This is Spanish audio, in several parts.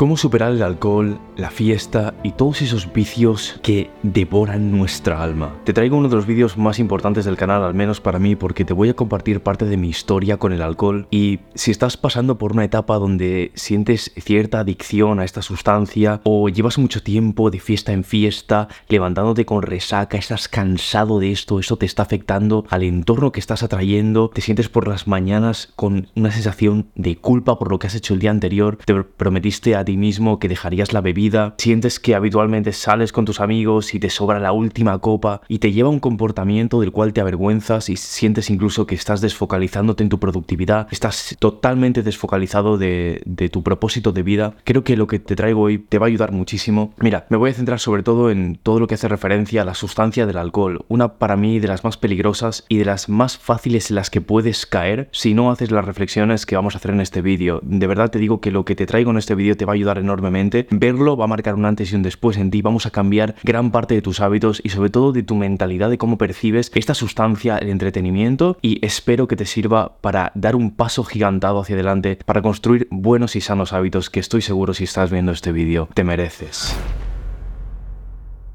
Cómo superar el alcohol, la fiesta y todos esos vicios que devoran nuestra alma. Te traigo uno de los vídeos más importantes del canal, al menos para mí, porque te voy a compartir parte de mi historia con el alcohol y si estás pasando por una etapa donde sientes cierta adicción a esta sustancia o llevas mucho tiempo de fiesta en fiesta, levantándote con resaca, estás cansado de esto, esto te está afectando al entorno que estás atrayendo, te sientes por las mañanas con una sensación de culpa por lo que has hecho el día anterior, te prometiste a ti mismo que dejarías la bebida, sientes que habitualmente sales con tus amigos y te sobra la última copa y te lleva un comportamiento del cual te avergüenzas y sientes incluso que estás desfocalizándote en tu productividad, estás totalmente desfocalizado de, de tu propósito de vida, creo que lo que te traigo hoy te va a ayudar muchísimo. Mira, me voy a centrar sobre todo en todo lo que hace referencia a la sustancia del alcohol, una para mí de las más peligrosas y de las más fáciles en las que puedes caer si no haces las reflexiones que vamos a hacer en este vídeo. De verdad te digo que lo que te traigo en este vídeo te va a ayudar enormemente. Verlo va a marcar un antes y un después en ti. Vamos a cambiar gran parte de tus hábitos y sobre todo de tu mentalidad, de cómo percibes esta sustancia, el entretenimiento y espero que te sirva para dar un paso gigantado hacia adelante, para construir buenos y sanos hábitos que estoy seguro si estás viendo este vídeo te mereces.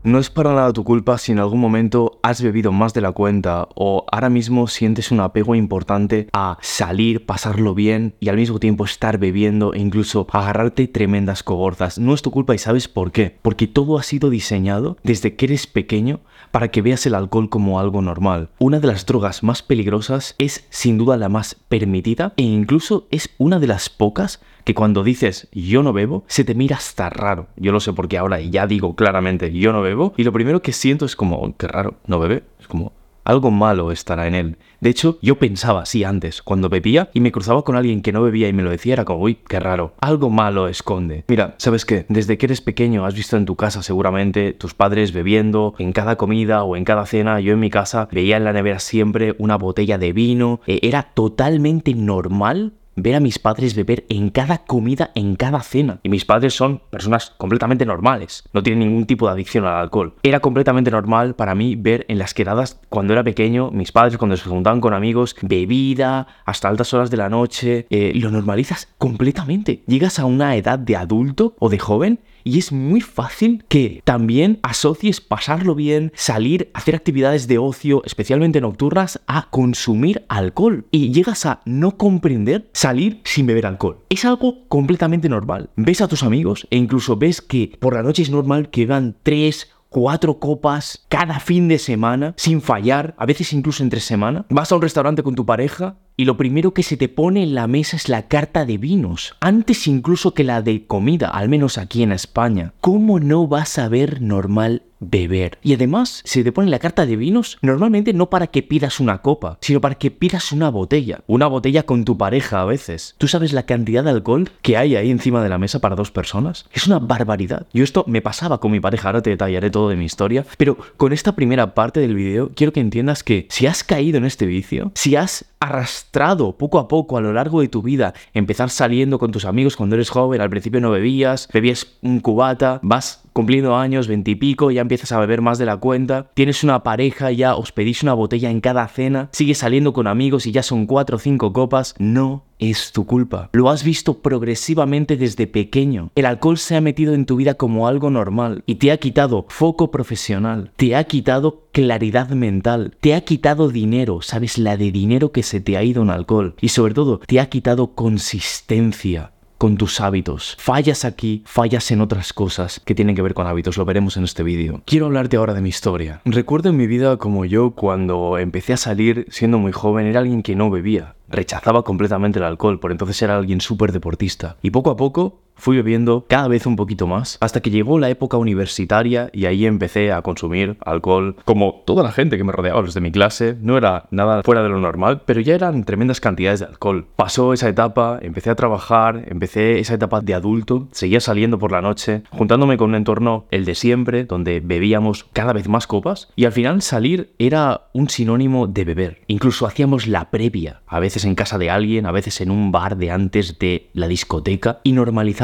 No es para nada tu culpa si en algún momento has bebido más de la cuenta o ahora mismo sientes un apego importante a salir, pasarlo bien y al mismo tiempo estar bebiendo e incluso agarrarte tremendas cogorzas. No es tu culpa y sabes por qué. Porque todo ha sido diseñado desde que eres pequeño para que veas el alcohol como algo normal. Una de las drogas más peligrosas es sin duda la más permitida e incluso es una de las pocas que cuando dices yo no bebo, se te mira hasta raro. Yo lo sé porque ahora ya digo claramente yo no bebo y lo primero que siento es como, qué raro, no bebe. Es como, algo malo estará en él. De hecho, yo pensaba así antes, cuando bebía y me cruzaba con alguien que no bebía y me lo decía, era como, uy, qué raro, algo malo esconde. Mira, ¿sabes qué? Desde que eres pequeño has visto en tu casa seguramente tus padres bebiendo en cada comida o en cada cena. Yo en mi casa veía en la nevera siempre una botella de vino. Eh, era totalmente normal ver a mis padres beber en cada comida, en cada cena. Y mis padres son personas completamente normales, no tienen ningún tipo de adicción al alcohol. Era completamente normal para mí ver en las quedadas cuando era pequeño, mis padres cuando se juntaban con amigos, bebida hasta altas horas de la noche. Eh, lo normalizas completamente. Llegas a una edad de adulto o de joven y es muy fácil que también asocies pasarlo bien, salir, hacer actividades de ocio, especialmente nocturnas, a consumir alcohol. Y llegas a no comprender salir sin beber alcohol. Es algo completamente normal. Ves a tus amigos e incluso ves que por la noche es normal que van tres, cuatro copas cada fin de semana, sin fallar, a veces incluso entre semana. Vas a un restaurante con tu pareja y lo primero que se te pone en la mesa es la carta de vinos, antes incluso que la de comida, al menos aquí en España. ¿Cómo no vas a ver normal beber? Y además, si te pone la carta de vinos, normalmente no para que pidas una copa, sino para que pidas una botella. Una botella con tu pareja a veces. ¿Tú sabes la cantidad de alcohol que hay ahí encima de la mesa para dos personas? Es una barbaridad. Yo esto me pasaba con mi pareja, ahora te detallaré todo de mi historia, pero con esta primera parte del video quiero que entiendas que si has caído en este vicio, si has arrastrado poco a poco a lo largo de tu vida, empezar saliendo con tus amigos cuando eres joven, al principio no bebías, bebías un cubata, vas cumpliendo años, veintipico, ya empiezas a beber más de la cuenta, tienes una pareja, ya os pedís una botella en cada cena, sigues saliendo con amigos y ya son cuatro o cinco copas, no es tu culpa. Lo has visto progresivamente desde pequeño. El alcohol se ha metido en tu vida como algo normal y te ha quitado foco profesional, te ha quitado claridad mental, te ha quitado dinero, sabes la de dinero que se te ha ido en alcohol y sobre todo te ha quitado consistencia con tus hábitos. Fallas aquí, fallas en otras cosas que tienen que ver con hábitos, lo veremos en este vídeo. Quiero hablarte ahora de mi historia. Recuerdo en mi vida como yo cuando empecé a salir siendo muy joven era alguien que no bebía. Rechazaba completamente el alcohol, por entonces era alguien súper deportista. Y poco a poco fui bebiendo cada vez un poquito más, hasta que llegó la época universitaria y ahí empecé a consumir alcohol, como toda la gente que me rodeaba, los de mi clase, no era nada fuera de lo normal, pero ya eran tremendas cantidades de alcohol. Pasó esa etapa, empecé a trabajar, empecé esa etapa de adulto, seguía saliendo por la noche, juntándome con un entorno, el de siempre, donde bebíamos cada vez más copas, y al final salir era un sinónimo de beber. Incluso hacíamos la previa, a veces en casa de alguien, a veces en un bar de antes de la discoteca, y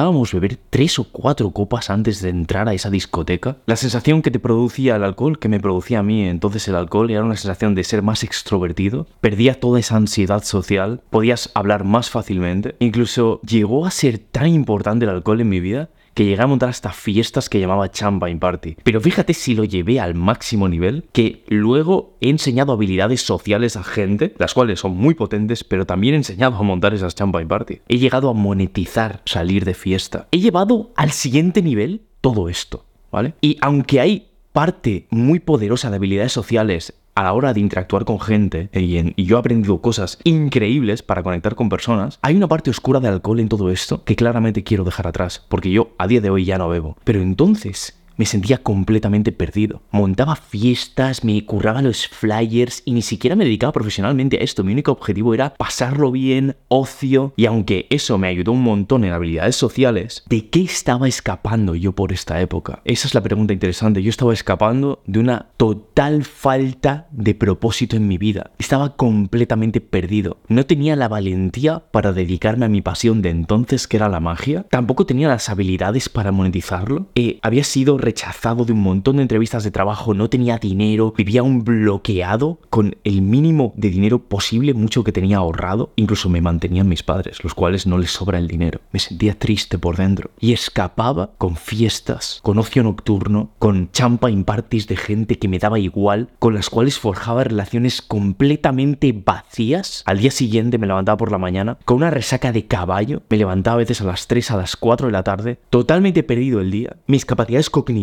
normalizábamos beber tres o cuatro copas antes de entrar a esa discoteca. La sensación que te producía el alcohol, que me producía a mí entonces el alcohol, era una sensación de ser más extrovertido, perdía toda esa ansiedad social, podías hablar más fácilmente, incluso llegó a ser tan importante el alcohol en mi vida que llegué a montar hasta fiestas que llamaba Champagne Party. Pero fíjate si lo llevé al máximo nivel, que luego he enseñado habilidades sociales a gente, las cuales son muy potentes, pero también he enseñado a montar esas Champagne Party. He llegado a monetizar salir de fiesta. He llevado al siguiente nivel todo esto, ¿vale? Y aunque hay parte muy poderosa de habilidades sociales a la hora de interactuar con gente, y, yo he aprendido cosas increíbles para conectar con personas, hay una parte oscura de alcohol en todo esto que claramente quiero dejar atrás, porque yo a día de hoy ya no bebo. Pero entonces, me sentía completamente perdido. Montaba fiestas, me curraba los flyers y ni siquiera me dedicaba profesionalmente a esto. Mi único objetivo era pasarlo bien, ocio, y aunque eso me ayudó un montón en habilidades sociales, ¿de qué estaba escapando yo por esta época? Esa es la pregunta interesante. Yo estaba escapando de una total falta de propósito en mi vida. Estaba completamente perdido. No tenía la valentía para dedicarme a mi pasión de entonces, que era la magia. Tampoco tenía las habilidades para monetizarlo. Eh, había sido rechazado de un montón de entrevistas de trabajo, no tenía dinero, vivía un bloqueado con el mínimo de dinero posible, mucho que tenía ahorrado. Incluso me mantenían mis padres, los cuales no les sobra el dinero. Me sentía triste por dentro y escapaba con fiestas, con ocio nocturno, con champagne parties de gente que me daba igual, con las cuales forjaba relaciones completamente vacías. Al día siguiente me levantaba por la mañana con una resaca de caballo, me levantaba a veces a las 3, a las 4 de la tarde, totalmente perdido el día. Mis capacidades cognitivas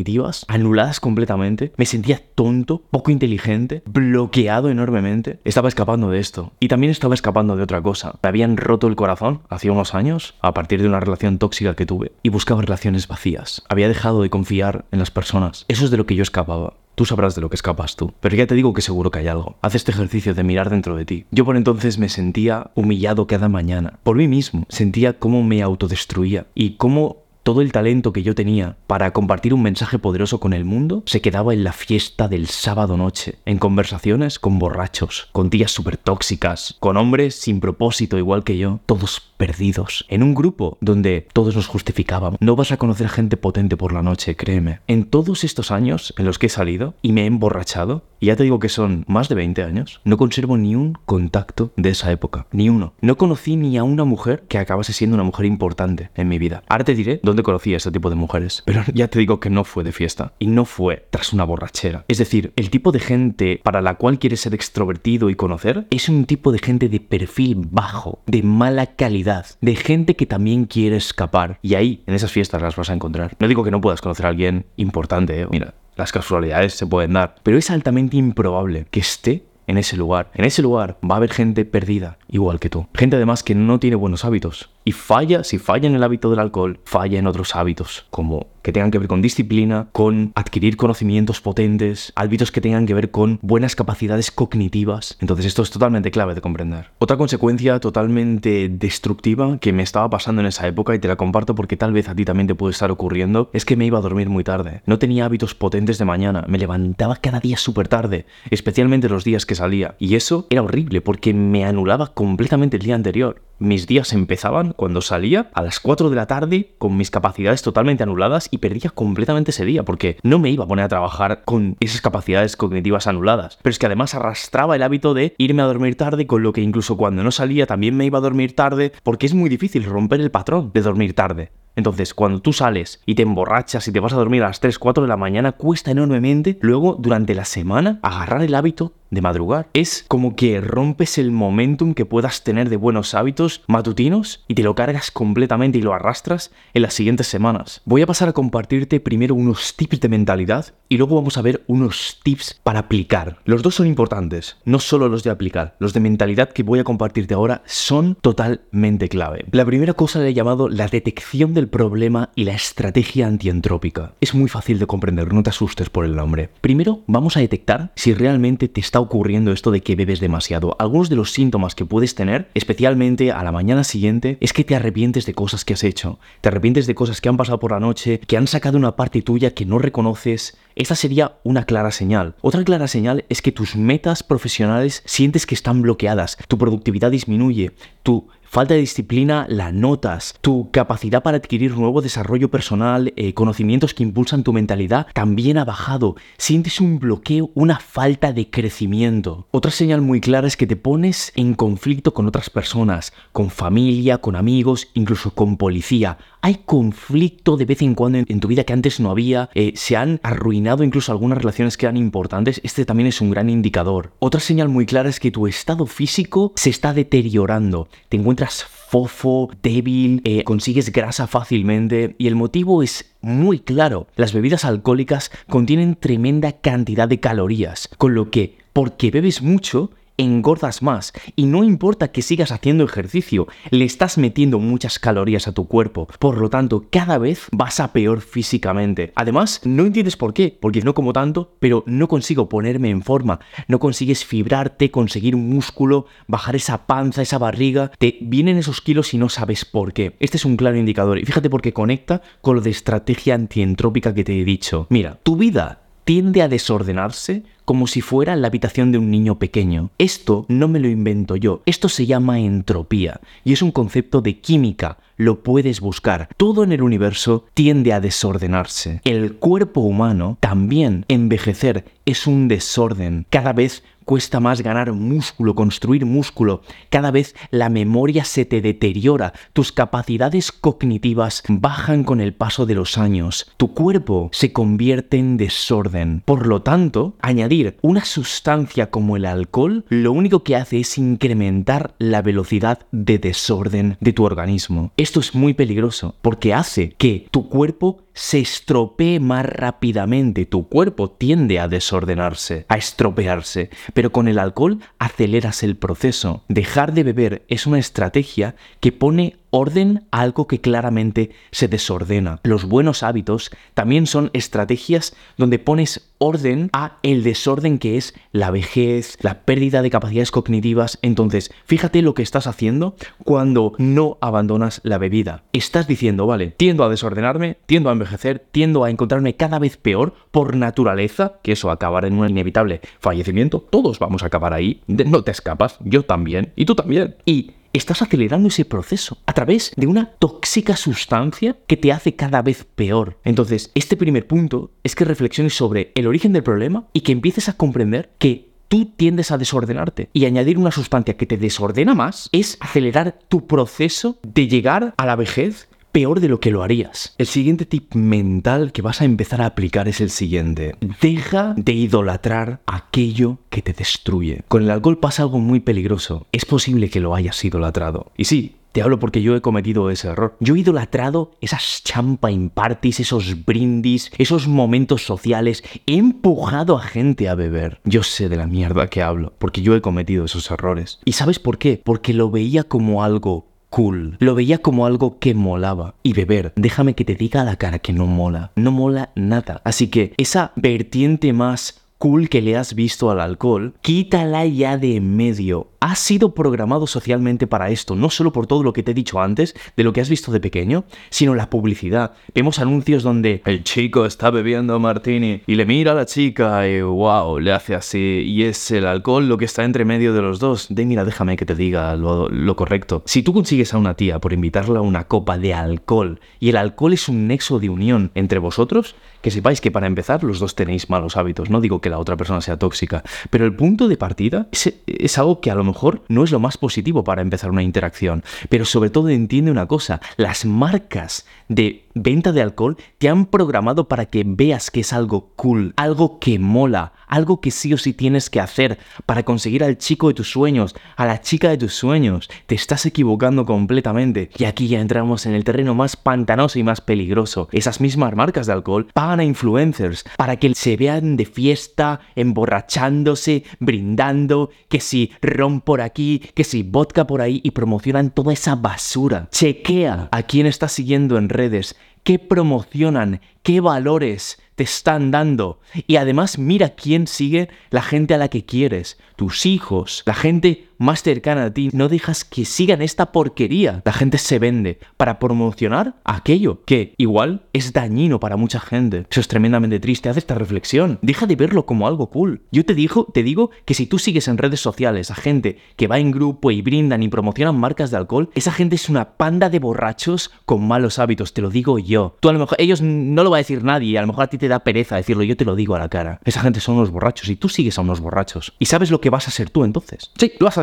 anuladas completamente. Me sentía tonto, poco inteligente, bloqueado enormemente. Estaba escapando de esto. Y también estaba escapando de otra cosa. Me habían roto el corazón hace unos años a partir de una relación tóxica que tuve y buscaba relaciones vacías. Había dejado de confiar en las personas. Eso es de lo que yo escapaba. Tú sabrás de lo que escapas tú. Pero ya te digo que seguro que hay algo. Haz este ejercicio de mirar dentro de ti. Yo por entonces me sentía humillado cada mañana. Por mí mismo. Sentía cómo me autodestruía. Y cómo todo el talento que yo tenía para compartir un mensaje poderoso con el mundo se quedaba en la fiesta del sábado noche, en conversaciones con borrachos, con tías súper tóxicas, con hombres sin propósito igual que yo, todos perdidos, en un grupo donde todos nos justificábamos. No vas a conocer gente potente por la noche, créeme. En todos estos años en los que he salido y me he emborrachado, y ya te digo que son más de 20 años, no conservo ni un contacto de esa época, ni uno. No conocí ni a una mujer que acabase siendo una mujer importante en mi vida. Ahora te diré dónde conocí a este tipo de mujeres, pero ya te digo que no fue de fiesta y no fue tras una borrachera. Es decir, el tipo de gente para la cual quieres ser extrovertido y conocer es un tipo de gente de perfil bajo, de mala calidad de gente que también quiere escapar. Y ahí, en esas fiestas, las vas a encontrar. No digo que no puedas conocer a alguien importante, ¿eh? mira, las casualidades se pueden dar, pero es altamente improbable que esté en ese lugar. En ese lugar va a haber gente perdida, igual que tú. Gente además que no tiene buenos hábitos. Y falla, si falla en el hábito del alcohol, falla en otros hábitos, como que tengan que ver con disciplina, con adquirir conocimientos potentes, hábitos que tengan que ver con buenas capacidades cognitivas. Entonces esto es totalmente clave de comprender. Otra consecuencia totalmente destructiva que me estaba pasando en esa época y te la comparto porque tal vez a ti también te puede estar ocurriendo es que me iba a dormir muy tarde. No tenía hábitos potentes de mañana, me levantaba cada día súper tarde, especialmente los días que salía. Y eso era horrible porque me anulaba completamente el día anterior mis días empezaban cuando salía a las 4 de la tarde con mis capacidades totalmente anuladas y perdía completamente ese día porque no me iba a poner a trabajar con esas capacidades cognitivas anuladas. Pero es que además arrastraba el hábito de irme a dormir tarde con lo que incluso cuando no salía también me iba a dormir tarde porque es muy difícil romper el patrón de dormir tarde. Entonces, cuando tú sales y te emborrachas y te vas a dormir a las 3, 4 de la mañana, cuesta enormemente luego durante la semana agarrar el hábito de madrugar. Es como que rompes el momentum que puedas tener de buenos hábitos matutinos y te lo cargas completamente y lo arrastras en las siguientes semanas. Voy a pasar a compartirte primero unos tips de mentalidad y luego vamos a ver unos tips para aplicar. Los dos son importantes, no solo los de aplicar, los de mentalidad que voy a compartirte ahora son totalmente clave. La primera cosa le he llamado la detección del problema y la estrategia antientrópica. Es muy fácil de comprender, no te asustes por el nombre. Primero, vamos a detectar si realmente te está ocurriendo esto de que bebes demasiado. Algunos de los síntomas que puedes tener, especialmente a la mañana siguiente, es que te arrepientes de cosas que has hecho. Te arrepientes de cosas que han pasado por la noche, que han sacado una parte tuya que no reconoces. Esta sería una clara señal. Otra clara señal es que tus metas profesionales sientes que están bloqueadas, tu productividad disminuye, tu falta de disciplina la notas, tu capacidad para adquirir nuevo desarrollo personal, eh, conocimientos que impulsan tu mentalidad también ha bajado, sientes un bloqueo, una falta de crecimiento. Otra señal muy clara es que te pones en conflicto con otras personas, con familia, con amigos, incluso con policía. Hay conflicto de vez en cuando en, tu vida que antes no había, eh, se han arruinado incluso algunas relaciones que eran importantes, este también es un gran indicador. Otra señal muy clara es que tu estado físico se está deteriorando, te encuentras fofo, débil, eh, consigues grasa fácilmente y el motivo es muy claro. Las bebidas alcohólicas contienen tremenda cantidad de calorías, con lo que, porque bebes mucho, engordas más. Y no importa que sigas haciendo ejercicio, le estás metiendo muchas calorías a tu cuerpo. Por lo tanto, cada vez vas a peor físicamente. Además, no entiendes por qué, porque no como tanto, pero no consigo ponerme en forma. No consigues fibrarte, conseguir un músculo, bajar esa panza, esa barriga. Te vienen esos kilos y no sabes por qué. Este es un claro indicador. Y fíjate porque conecta con lo de estrategia antientrópica que te he dicho. Mira, tu vida tiende a desordenarse como si fuera la habitación de un niño pequeño. Esto no me lo invento yo, esto se llama entropía y es un concepto de química, lo puedes buscar. Todo en el universo tiende a desordenarse. El cuerpo humano también envejecer es un desorden. Cada vez cuesta más ganar músculo, construir músculo. Cada vez la memoria se te deteriora, tus capacidades cognitivas bajan con el paso de los años, tu cuerpo se convierte en desorden. Por lo tanto, añadir una sustancia como el alcohol lo único que hace es incrementar la velocidad de desorden de tu organismo. Esto es muy peligroso porque hace que tu cuerpo se estropee más rápidamente. Tu cuerpo tiende a desordenarse, a estropearse, pero con el alcohol aceleras el proceso. Dejar de beber es una estrategia que pone orden a algo que claramente se desordena. Los buenos hábitos también son estrategias donde pones orden a el desorden que es la vejez, la pérdida de capacidades cognitivas. Entonces, fíjate lo que estás haciendo cuando no abandonas la bebida. Estás diciendo, vale, tiendo a desordenarme, tiendo a envejecer, tiendo a encontrarme cada vez peor por naturaleza, que eso acabará en un inevitable fallecimiento. Todos vamos a acabar ahí. No te escapas, yo también, y tú también. Y estás acelerando ese proceso a través de una tóxica sustancia que te hace cada vez peor. Entonces, este primer punto es que reflexiones sobre el origen del problema y que empieces a comprender que tú tiendes a desordenarte. Y añadir una sustancia que te desordena más es acelerar tu proceso de llegar a la vejez peor de lo que lo harías. El siguiente tip mental que vas a empezar a aplicar es el siguiente. Deja de idolatrar aquello que te destruye. Con el alcohol pasa algo muy peligroso. Es posible que lo hayas idolatrado. Y sí, te hablo porque yo he cometido ese error. Yo he idolatrado esas champagne parties, esos brindis, esos momentos sociales. He empujado a gente a beber. Yo sé de la mierda que hablo, porque yo he cometido esos errores. ¿Y sabes por qué? Porque lo veía como algo cool. Lo veía como algo que molaba. Y beber, déjame que te diga a la cara que no mola. No mola nada. Así que esa vertiente más cool que le has visto al alcohol, quítala ya de en medio has sido programado socialmente para esto, no solo por todo lo que te he dicho antes, de lo que has visto de pequeño, sino la publicidad. Vemos anuncios donde el chico está bebiendo martini y le mira a la chica y wow, le hace así, y es el alcohol lo que está entre medio de los dos. De mira, déjame que te diga lo, lo correcto. Si tú consigues a una tía por invitarla a una copa de alcohol y el alcohol es un nexo de unión entre vosotros, que sepáis que para empezar los dos tenéis malos hábitos. No digo que la otra persona sea tóxica. Pero el punto de partida es algo que a lo mejor no es lo más positivo para empezar una interacción. Pero sobre todo entiende una cosa, las marcas de venta de alcohol te han programado para que veas que es algo cool, algo que mola, algo que sí o sí tienes que hacer para conseguir al chico de tus sueños, a la chica de tus sueños. Te estás equivocando completamente. Y aquí ya entramos en el terreno más pantanoso y más peligroso. Esas mismas marcas de alcohol pagan a influencers para que se vean de fiesta, emborrachándose, brindando, que si ron por aquí, que si vodka por ahí y promocionan toda esa basura. Chequea a quién estás siguiendo en redes, qué promocionan, qué valores te están dando. Y además mira quién sigue la gente a la que quieres, tus hijos, la gente más cercana a ti. No dejas que sigan esta porquería. La gente se vende para promocionar aquello que igual es dañino para mucha gente. Eso es tremendamente triste. Haz esta reflexión. Deja de verlo como algo cool. Yo te digo, te digo que si tú sigues en redes sociales a gente que va en grupo y brindan y promocionan marcas de alcohol, esa gente es una panda de borrachos con malos hábitos. Te lo digo yo. Tú a lo mejor, ellos no lo va a decir nadie. A lo mejor a ti te da pereza decirlo. Yo te lo digo a la cara. Esa gente son unos borrachos y tú sigues a unos borrachos. ¿Y sabes lo que vas a ser tú entonces? Sí, lo has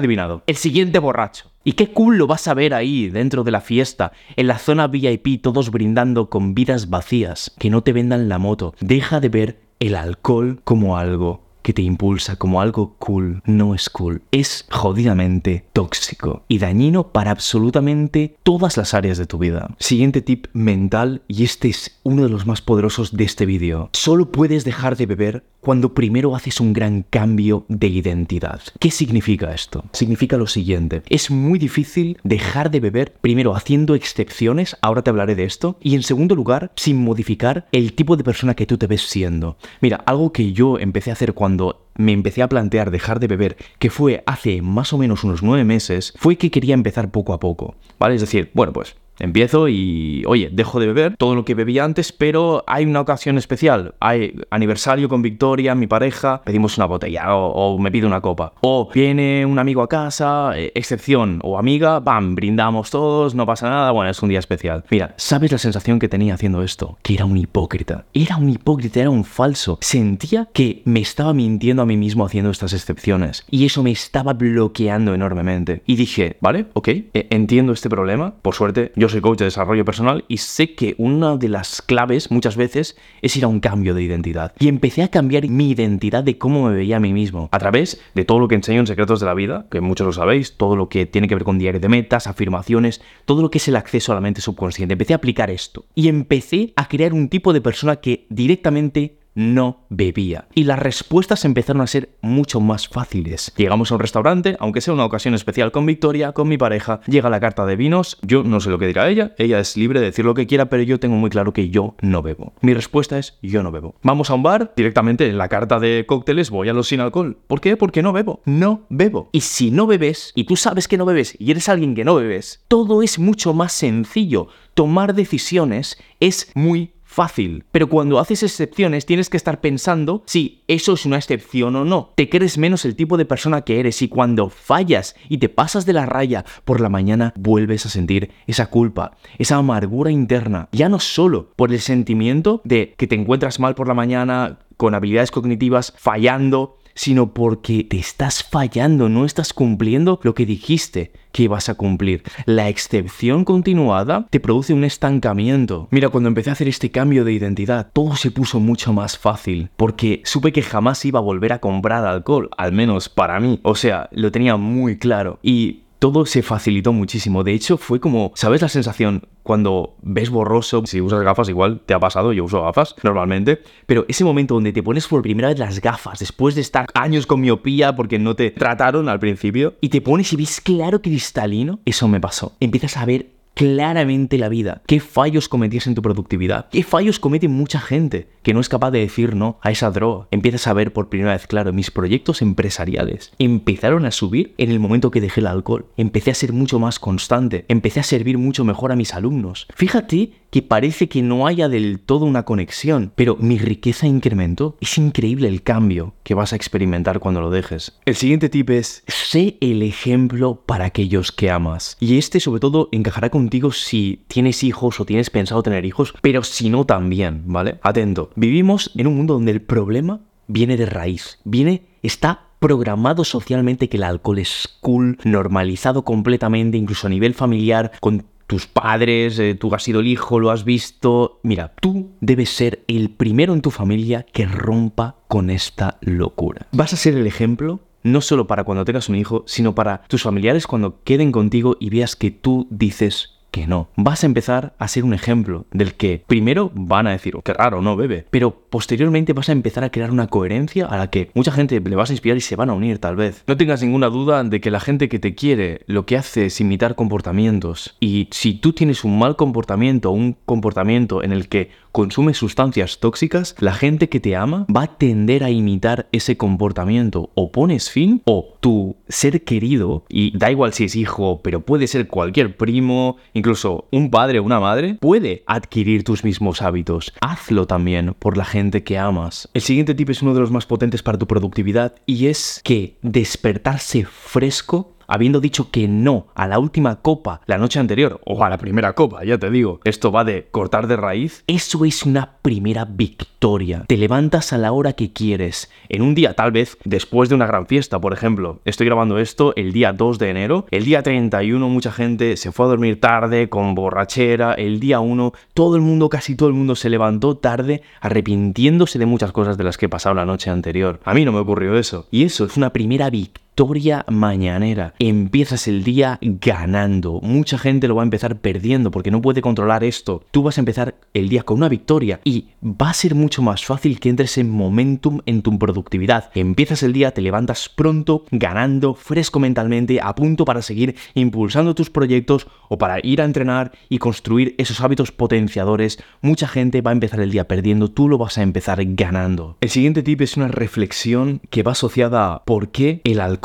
El siguiente borracho. Y qué cool lo vas a ver ahí, dentro de la fiesta, en la zona VIP, todos brindando con vidas vacías. Que no te vendan la moto. Deja de ver el alcohol como algo que te impulsa como algo cool no es cool. Es jodidamente tóxico y dañino para absolutamente todas las áreas de tu vida. Siguiente tip mental, y este es uno de los más poderosos de este vídeo. Solo puedes dejar de beber cuando primero haces un gran cambio de identidad. ¿Qué significa esto? Significa lo siguiente. Es muy difícil dejar de beber primero haciendo excepciones, ahora te hablaré de esto, y en segundo lugar, sin modificar el tipo de persona que tú te ves siendo. Mira, algo que yo empecé a hacer cuando me empecé a plantear dejar de beber, que fue hace más o menos unos nueve meses, fue que quería empezar poco a poco. ¿Vale? Es decir, bueno, pues Empiezo y, oye, dejo de beber todo lo que bebía antes, pero hay una ocasión especial. Hay aniversario con Victoria, mi pareja, pedimos una botella o, me pide una copa. O viene un amigo a casa, eh, excepción, o amiga, bam, brindamos todos, no pasa nada, bueno, es un día especial. Mira, ¿sabes la sensación que tenía haciendo esto? Que era un hipócrita. Era un hipócrita, era un falso. Sentía que me estaba mintiendo a mí mismo haciendo estas excepciones. Y eso me estaba bloqueando enormemente. Y dije, vale, ok, eh, entiendo este problema. Por suerte, yo yo soy coach de desarrollo personal y sé que una de las claves muchas veces es ir a un cambio de identidad. Y empecé a cambiar mi identidad de cómo me veía a mí mismo a través de todo lo que enseño en Secretos de la Vida, que muchos lo sabéis, todo lo que tiene que ver con diario de metas, afirmaciones, todo lo que es el acceso a la mente subconsciente. Empecé a aplicar esto y empecé a crear un tipo de persona que directamente no bebía. Y las respuestas empezaron a ser mucho más fáciles. Llegamos a un restaurante, aunque sea una ocasión especial con Victoria, con mi pareja, llega la carta de vinos, yo no sé lo que dirá ella, ella es libre de decir lo que quiera, pero yo tengo muy claro que yo no bebo. Mi respuesta es yo no bebo. Vamos a un bar, directamente en la carta de cócteles voy a los sin alcohol. ¿Por qué? Porque no bebo. No bebo. Y si no bebes, y tú sabes que no bebes, y eres alguien que no bebes, todo es mucho más sencillo. Tomar decisiones es muy fácil. Pero cuando haces excepciones tienes que estar pensando si eso es una excepción o no. Te crees menos el tipo de persona que eres y cuando fallas y te pasas de la raya por la mañana vuelves a sentir esa culpa, esa amargura interna. Ya no solo por el sentimiento de que te encuentras mal por la mañana con habilidades cognitivas fallando, sino porque te estás fallando, no estás cumpliendo lo que dijiste que vas a cumplir. La excepción continuada te produce un estancamiento. Mira, cuando empecé a hacer este cambio de identidad, todo se puso mucho más fácil, porque supe que jamás iba a volver a comprar alcohol, al menos para mí. O sea, lo tenía muy claro. Y todo se facilitó muchísimo. De hecho, fue como, ¿sabes la sensación cuando ves borroso? Si usas gafas, igual te ha pasado, yo uso gafas normalmente, pero ese momento donde te pones por primera vez las gafas, después de estar años con miopía porque no te trataron al principio, y te pones y ves claro cristalino, eso me pasó. Empiezas a ver claramente la vida, qué fallos cometías en tu productividad, qué fallos comete mucha gente que no es capaz de decir no a esa droga. Empiezas a ver por primera vez, claro, mis proyectos empresariales empezaron a subir en el momento que dejé el alcohol. Empecé a ser mucho más constante, empecé a servir mucho mejor a mis alumnos. Fíjate que parece que no haya del todo una conexión, pero mi riqueza incrementó. Es increíble el cambio que vas a experimentar cuando lo dejes. El siguiente tip es, sé el ejemplo para aquellos que amas. Y este sobre todo encajará contigo si tienes hijos o tienes pensado tener hijos, pero si no también, ¿vale? Atento. Vivimos en un mundo donde el problema viene de raíz, viene, está programado socialmente que el alcohol es cool, normalizado completamente, incluso a nivel familiar, con tus padres, eh, tú has sido el hijo, lo has visto. Mira, tú debes ser el primero en tu familia que rompa con esta locura. Vas a ser el ejemplo no solo para cuando tengas un hijo, sino para tus familiares cuando queden contigo y veas que tú dices que no. Vas a empezar a ser un ejemplo del que primero van a decir, oh, qué raro, no bebe, pero posteriormente vas a empezar a crear una coherencia a la que mucha gente le vas a inspirar y se van a unir tal vez. No tengas ninguna duda de que la gente que te quiere lo que hace es imitar comportamientos y si tú tienes un mal comportamiento, un comportamiento en el que consumes sustancias tóxicas, la gente que te ama va a tender a imitar ese comportamiento. O pones fin o tu ser querido, y da igual si es hijo, pero puede ser cualquier primo, incluso un padre o una madre, puede adquirir tus mismos hábitos. Hazlo también por la gente que amas. El siguiente tip es uno de los más potentes para tu productividad y es que despertarse fresco habiendo dicho que no a la última copa la noche anterior, o a la primera copa, ya te digo, esto va de cortar de raíz, eso es una primera victoria. Te levantas a la hora que quieres, en un día tal vez después de una gran fiesta, por ejemplo. Estoy grabando esto el día 2 de enero, el día 31 mucha gente se fue a dormir tarde, con borrachera, el día 1 todo el mundo, casi todo el mundo se levantó tarde, arrepintiéndose de muchas cosas de las que pasado la noche anterior. A mí no me ocurrió eso. Y eso es una primera victoria victoria mañanera. Empiezas el día ganando. Mucha gente lo va a empezar perdiendo porque no puede controlar esto. Tú vas a empezar el día con una victoria y va a ser mucho más fácil que entres en momentum en tu productividad. Empiezas el día, te levantas pronto, ganando, fresco mentalmente, a punto para seguir impulsando tus proyectos o para ir a entrenar y construir esos hábitos potenciadores. Mucha gente va a empezar el día perdiendo, tú lo vas a empezar ganando. El siguiente tip es una reflexión que va asociada a por qué el alcohol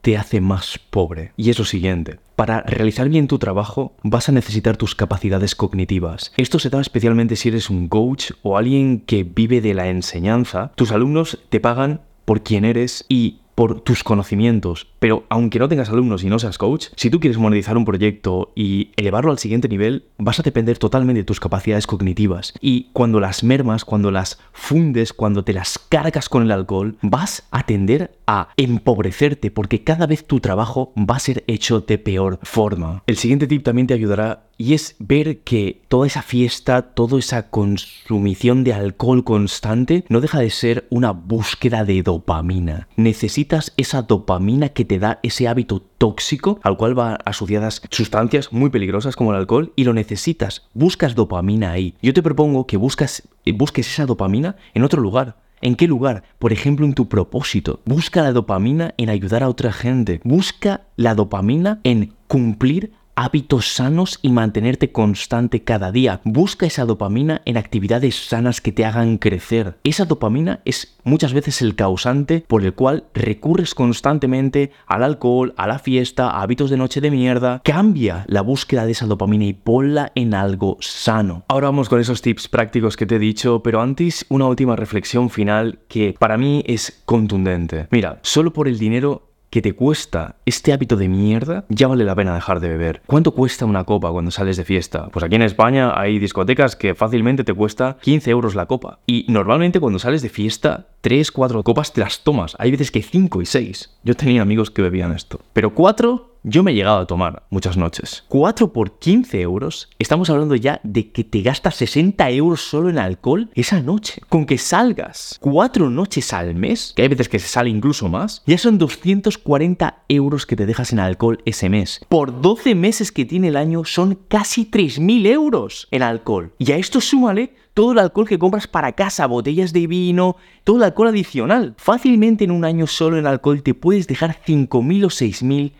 te hace más pobre. Y es lo siguiente. Para realizar bien tu trabajo vas a necesitar tus capacidades cognitivas. Esto se da especialmente si eres un coach o alguien que vive de la enseñanza. Tus alumnos te pagan por quién eres y por tus conocimientos. Pero aunque no tengas alumnos y no seas coach, si tú quieres monetizar un proyecto y elevarlo al siguiente nivel, vas a depender totalmente de tus capacidades cognitivas. Y cuando las mermas, cuando las fundes, cuando te las cargas con el alcohol, vas a tender a empobrecerte porque cada vez tu trabajo va a ser hecho de peor forma. El siguiente tip también te ayudará y es ver que toda esa fiesta, toda esa consumición de alcohol constante no deja de ser una búsqueda de dopamina. Necesitas esa dopamina que te da ese hábito tóxico al cual van asociadas sustancias muy peligrosas como el alcohol y lo necesitas. Buscas dopamina ahí. Yo te propongo que eh, busques esa dopamina en otro lugar. ¿En qué lugar? Por ejemplo, en tu propósito. Busca la dopamina en ayudar a otra gente. Busca la dopamina en cumplir hábitos sanos y mantenerte constante cada día. Busca esa dopamina en actividades sanas que te hagan crecer. Esa dopamina es muchas veces el causante por el cual recurres constantemente al alcohol, a la fiesta, a hábitos de noche de mierda. Cambia la búsqueda de esa dopamina y ponla en algo sano. Ahora vamos con esos tips prácticos que te he dicho, pero antes una última reflexión final que para mí es contundente. Mira, solo por el dinero que te cuesta este hábito de mierda, ya vale la pena dejar de beber. ¿Cuánto cuesta una copa cuando sales de fiesta? Pues aquí en España hay discotecas que fácilmente te cuesta 15 euros la copa. Y normalmente cuando sales de fiesta, 3, 4 copas te las tomas. Hay veces que 5 y 6. Yo tenía amigos que bebían esto. Pero 4 yo me he llegado a tomar muchas noches. 4 por 15 euros. Estamos hablando ya de que te gastas 60 euros solo en alcohol esa noche. Con que salgas 4 noches al mes, que hay veces que se sale incluso más, ya son 240 euros que te dejas en alcohol ese mes. Por 12 meses que tiene el año son casi 3.000 euros en alcohol. Y a esto súmale todo el alcohol que compras para casa, botellas de vino, todo el alcohol adicional. Fácilmente en un año solo en alcohol te puedes dejar 5.000 o 6.000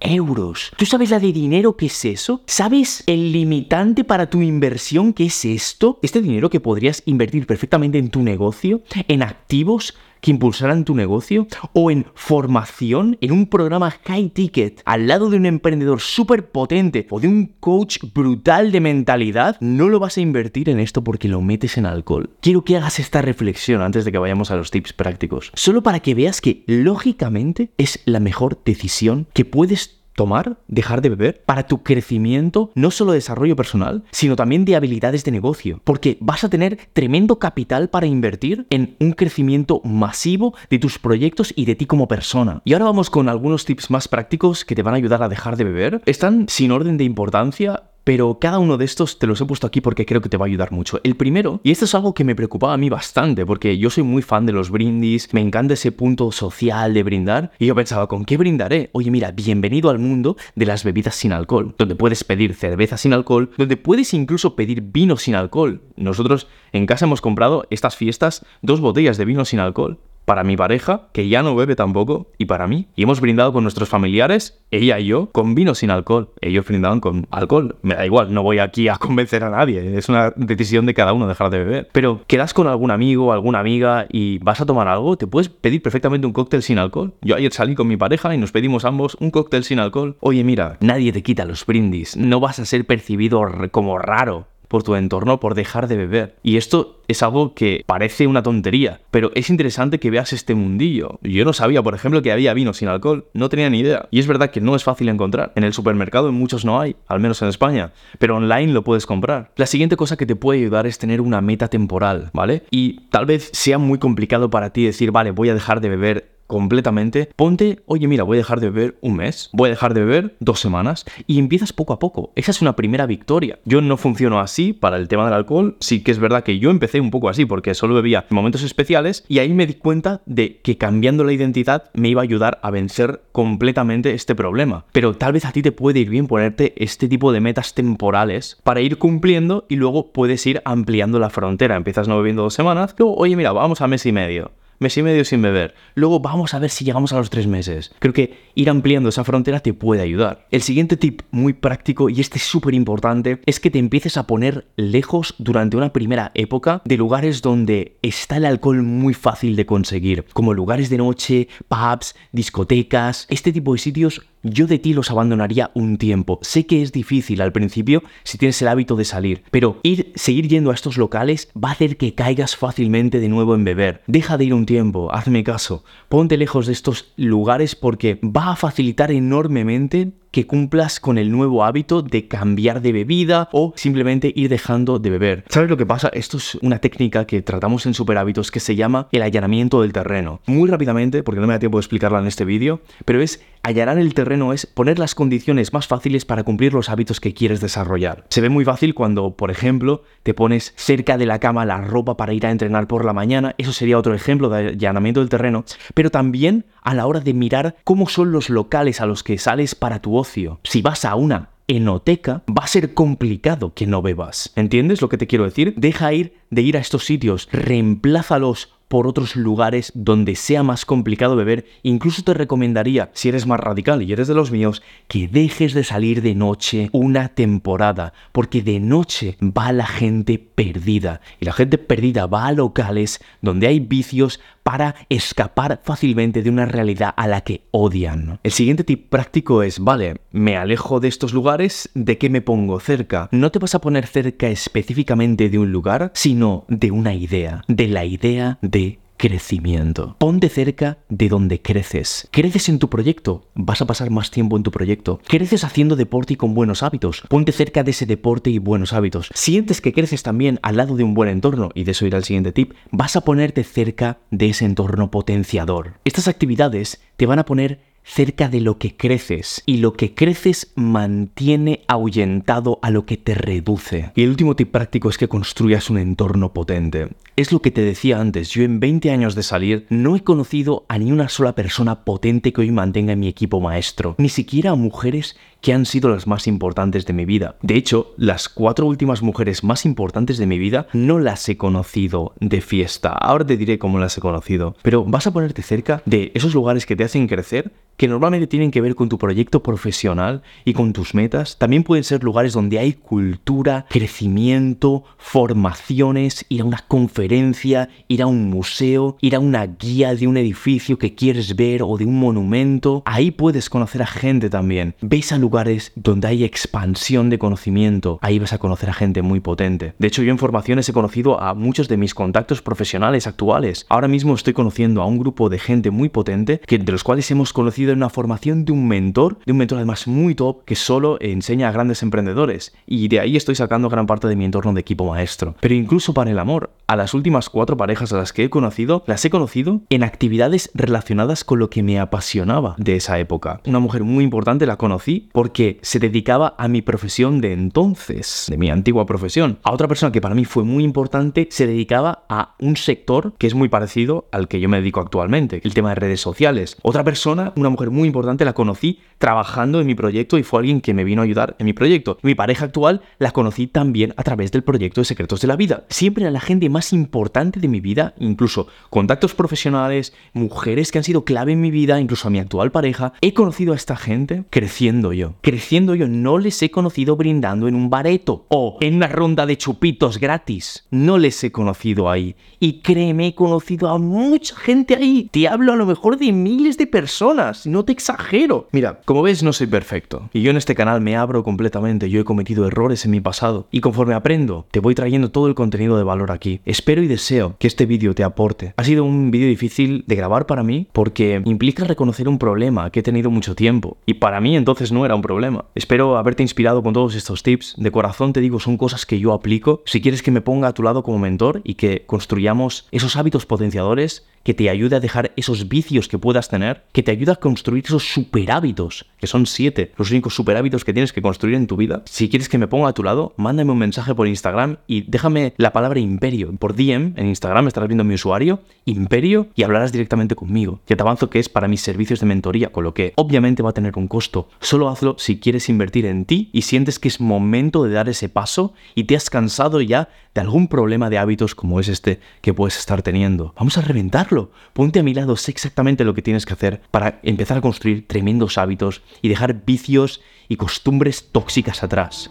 euros. ¿Tú sabes la de dinero que es eso? ¿Sabes el limitante para tu inversión que es esto? Este dinero que podrías invertir perfectamente en tu negocio, en activos, que impulsarán tu negocio o en formación en un programa high ticket al lado de un emprendedor súper potente o de un coach brutal de mentalidad, no lo vas a invertir en esto porque lo metes en alcohol. Quiero que hagas esta reflexión antes de que vayamos a los tips prácticos, solo para que veas que lógicamente es la mejor decisión que puedes tomar, dejar de beber, para tu crecimiento, no solo de desarrollo personal, sino también de habilidades de negocio. Porque vas a tener tremendo capital para invertir en un crecimiento masivo de tus proyectos y de ti como persona. Y ahora vamos con algunos tips más prácticos que te van a ayudar a dejar de beber. Están sin orden de importancia, pero cada uno de estos te los he puesto aquí porque creo que te va a ayudar mucho. El primero, y esto es algo que me preocupaba a mí bastante, porque yo soy muy fan de los brindis, me encanta ese punto social de brindar, y yo pensaba, ¿con qué brindaré? Oye, mira, bienvenido al mundo de las bebidas sin alcohol, donde puedes pedir cerveza sin alcohol, donde puedes incluso pedir vino sin alcohol. Nosotros en casa hemos comprado estas fiestas dos botellas de vino sin alcohol para mi pareja, que ya no bebe tampoco, y para mí. Y hemos brindado con nuestros familiares, ella y yo, con vino sin alcohol. Ellos brindaban con alcohol. Me da igual, no voy aquí a convencer a nadie. Es una decisión de cada uno dejar de beber. Pero quedas con algún amigo, alguna amiga y vas a tomar algo, te puedes pedir perfectamente un cóctel sin alcohol. Yo ayer salí con mi pareja y nos pedimos ambos un cóctel sin alcohol. Oye, mira, nadie te quita los brindis. No vas a ser percibido como raro por tu entorno por dejar de beber. Y esto es algo que parece una tontería, pero es interesante que veas este mundillo. Yo no sabía, por ejemplo, que había vino sin alcohol, no tenía ni idea. Y es verdad que no es fácil encontrar. En el supermercado en muchos no hay, al menos en España, pero online lo puedes comprar. La siguiente cosa que te puede ayudar es tener una meta temporal, ¿vale? Y tal vez sea muy complicado para ti decir, vale, voy a dejar de beber completamente, ponte, oye, mira, voy a dejar de beber un mes, voy a dejar de beber dos semanas y empiezas poco a poco. Esa es una primera victoria. Yo no funciono así para el tema del alcohol, sí que es verdad que yo empecé un poco así porque solo bebía en momentos especiales y ahí me di cuenta de que cambiando la identidad me iba a ayudar a vencer completamente este problema. Pero tal vez a ti te puede ir bien ponerte este tipo de metas temporales para ir cumpliendo y luego puedes ir ampliando la frontera. Empiezas no bebiendo dos semanas, luego, oye, mira, vamos a mes y medio mes y medio sin beber. Luego vamos a ver si llegamos a los tres meses. Creo que ir ampliando esa frontera te puede ayudar. El siguiente tip muy práctico, y este es súper importante, es que te empieces a poner lejos durante una primera época de lugares donde está el alcohol muy fácil de conseguir, como lugares de noche, pubs, discotecas, este tipo de sitios yo de ti los abandonaría un tiempo. Sé que es difícil al principio si tienes el hábito de salir, pero ir, seguir yendo a estos locales va a hacer que caigas fácilmente de nuevo en beber. Deja de ir un tiempo, hazme caso. Ponte lejos de estos lugares porque va a facilitar enormemente que cumplas con el nuevo hábito de cambiar de bebida o simplemente ir dejando de beber. ¿Sabes lo que pasa? Esto es una técnica que tratamos en Super Hábitos que se llama el allanamiento del terreno. Muy rápidamente, porque no me da tiempo de explicarla en este vídeo, pero es allanar el terreno es poner las condiciones más fáciles para cumplir los hábitos que quieres desarrollar. Se ve muy fácil cuando, por ejemplo, te pones cerca de la cama la ropa para ir a entrenar por la mañana, eso sería otro ejemplo de allanamiento del terreno, pero también a la hora de mirar cómo son los locales a los que sales para tu Si vas a una enoteca, va a ser complicado que no bebas. ¿Entiendes lo que te quiero decir? Deja ir de ir a estos sitios, reemplázalos por otros lugares donde sea más complicado beber. Incluso te recomendaría, si eres más radical y eres de los míos, que dejes de salir de noche una temporada, porque de noche va la gente perdida. Y la gente perdida va a locales donde hay vicios para escapar fácilmente de una realidad a la que odian. El siguiente tip práctico es, vale, me alejo de estos lugares, ¿de qué me pongo cerca? No te vas a poner cerca específicamente de un lugar, sino de una idea, de la idea de crecimiento. Ponte cerca de donde creces. Creces en tu proyecto, vas a pasar más tiempo en tu proyecto. Creces haciendo deporte y con buenos hábitos. Ponte cerca de ese deporte y buenos hábitos. Sientes que creces también al lado de un buen entorno, y de eso irá el siguiente tip, vas a ponerte cerca de ese entorno potenciador. Estas actividades te van a poner cerca de lo que creces y lo que creces mantiene ahuyentado a lo que te reduce. Y el último tip práctico es que construyas un entorno potente. Es lo que te decía antes, yo en 20 años de salir no he conocido a ni una sola persona potente que hoy mantenga en mi equipo maestro, ni siquiera a mujeres que han sido las más importantes de mi vida. De hecho, las cuatro últimas mujeres más importantes de mi vida no las he conocido de fiesta. Ahora te diré cómo las he conocido. Pero vas a ponerte cerca de esos lugares que te hacen crecer que normalmente tienen que ver con tu proyecto profesional y con tus metas. También pueden ser lugares donde hay cultura, crecimiento, formaciones, ir a una conferencia, ir a un museo, ir a una guía de un edificio que quieres ver o de un monumento. Ahí puedes conocer a gente también. Ves a lugares donde hay expansión de conocimiento, ahí vas a conocer a gente muy potente. De hecho, yo en formaciones he conocido a muchos de mis contactos profesionales actuales. Ahora mismo estoy conociendo a un grupo de gente muy potente, que, de los cuales hemos conocido en una formación de un mentor, de un mentor además muy top, que solo enseña a grandes emprendedores. Y de ahí estoy sacando gran parte de mi entorno de equipo maestro. Pero incluso para el amor, a las últimas cuatro parejas a las que he conocido, las he conocido en actividades relacionadas con lo que me apasionaba de esa época. Una mujer muy importante la conocí porque se dedicaba a mi profesión de entonces, de mi antigua profesión. A otra persona que para mí fue muy importante se dedicaba a un sector que es muy parecido al que yo me dedico actualmente, el tema de redes sociales. Otra persona, una mujer muy importante, la conocí trabajando en mi proyecto y fue alguien que me vino a ayudar en mi proyecto. Mi pareja actual la conocí también a través del proyecto de Secretos de la Vida. Siempre a la gente más importante de mi vida, incluso contactos profesionales, mujeres que han sido clave en mi vida, incluso a mi actual pareja, he conocido a esta gente creciendo yo. Creciendo yo, no les he conocido brindando en un bareto o en una ronda de chupitos gratis. No les he conocido ahí. Y créeme, he conocido a mucha gente ahí. Te hablo a lo mejor de miles de personas, no te exagero. Mira, como ves, no soy perfecto. Y yo en este canal me abro completamente. Yo he cometido errores en mi pasado. Y conforme aprendo, te voy trayendo todo el contenido de valor aquí. Espero y deseo que este vídeo te aporte. Ha sido un vídeo difícil de grabar para mí porque implica reconocer un problema que he tenido mucho tiempo. Y para mí entonces no era un problema. Espero haberte inspirado con todos estos tips. De corazón te digo, son cosas que yo aplico. Si quieres que me ponga a tu lado como mentor y que construyamos esos hábitos potenciadores, que te ayude a dejar esos vicios que puedas tener, que te ayude a construir esos superhábitos, que son siete, los únicos superhábitos que tienes que construir en tu vida. Si quieres que me ponga a tu lado, mándame un mensaje por Instagram y déjame la palabra imperio. Por DM, en Instagram estarás viendo mi usuario, imperio, y hablarás directamente conmigo. Ya te avanzo que es para mis servicios de mentoría, con lo que obviamente va a tener un costo. Solo hazlo si quieres invertir en ti y sientes que es momento de dar ese paso y te has cansado ya de algún problema de hábitos como es este que puedes estar teniendo. Vamos a reventarlo. Ponte a mi lado, sé exactamente lo que tienes que hacer para empezar a construir tremendos hábitos y dejar vicios y costumbres tóxicas atrás.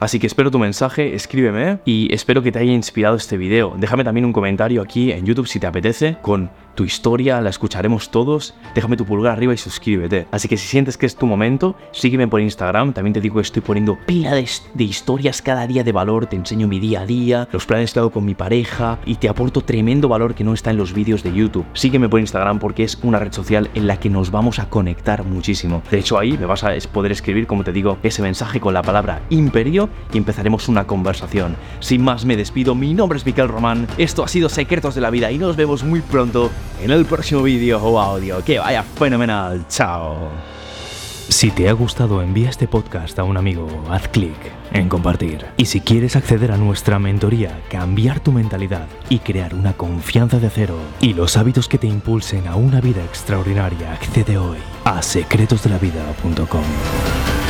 Así que espero tu mensaje, escríbeme y espero que te haya inspirado este video. Déjame también un comentario aquí en YouTube si te apetece con tu historia, la escucharemos todos. Déjame tu pulgar arriba y suscríbete. Así que si sientes que es tu momento, sígueme por Instagram. También te digo que estoy poniendo pila de, historias cada día de valor. Te enseño mi día a día, los planes que hago con mi pareja y te aporto tremendo valor que no está en los vídeos de YouTube. Sígueme por Instagram porque es una red social en la que nos vamos a conectar muchísimo. De hecho, ahí me vas a poder escribir, como te digo, ese mensaje con la palabra y empezaremos una conversación. Sin más, me despido. Mi nombre es Miquel Román. Esto ha sido Secretos de la Vida y nos vemos muy pronto en el próximo vídeo o audio. Que vaya fenomenal. Chao. Si te ha gustado, envía este podcast a un amigo, haz clic en compartir. Y si quieres acceder a nuestra mentoría, cambiar tu mentalidad y crear una confianza de cero y los hábitos que te impulsen a una vida extraordinaria, accede hoy a secretosdelavida.com.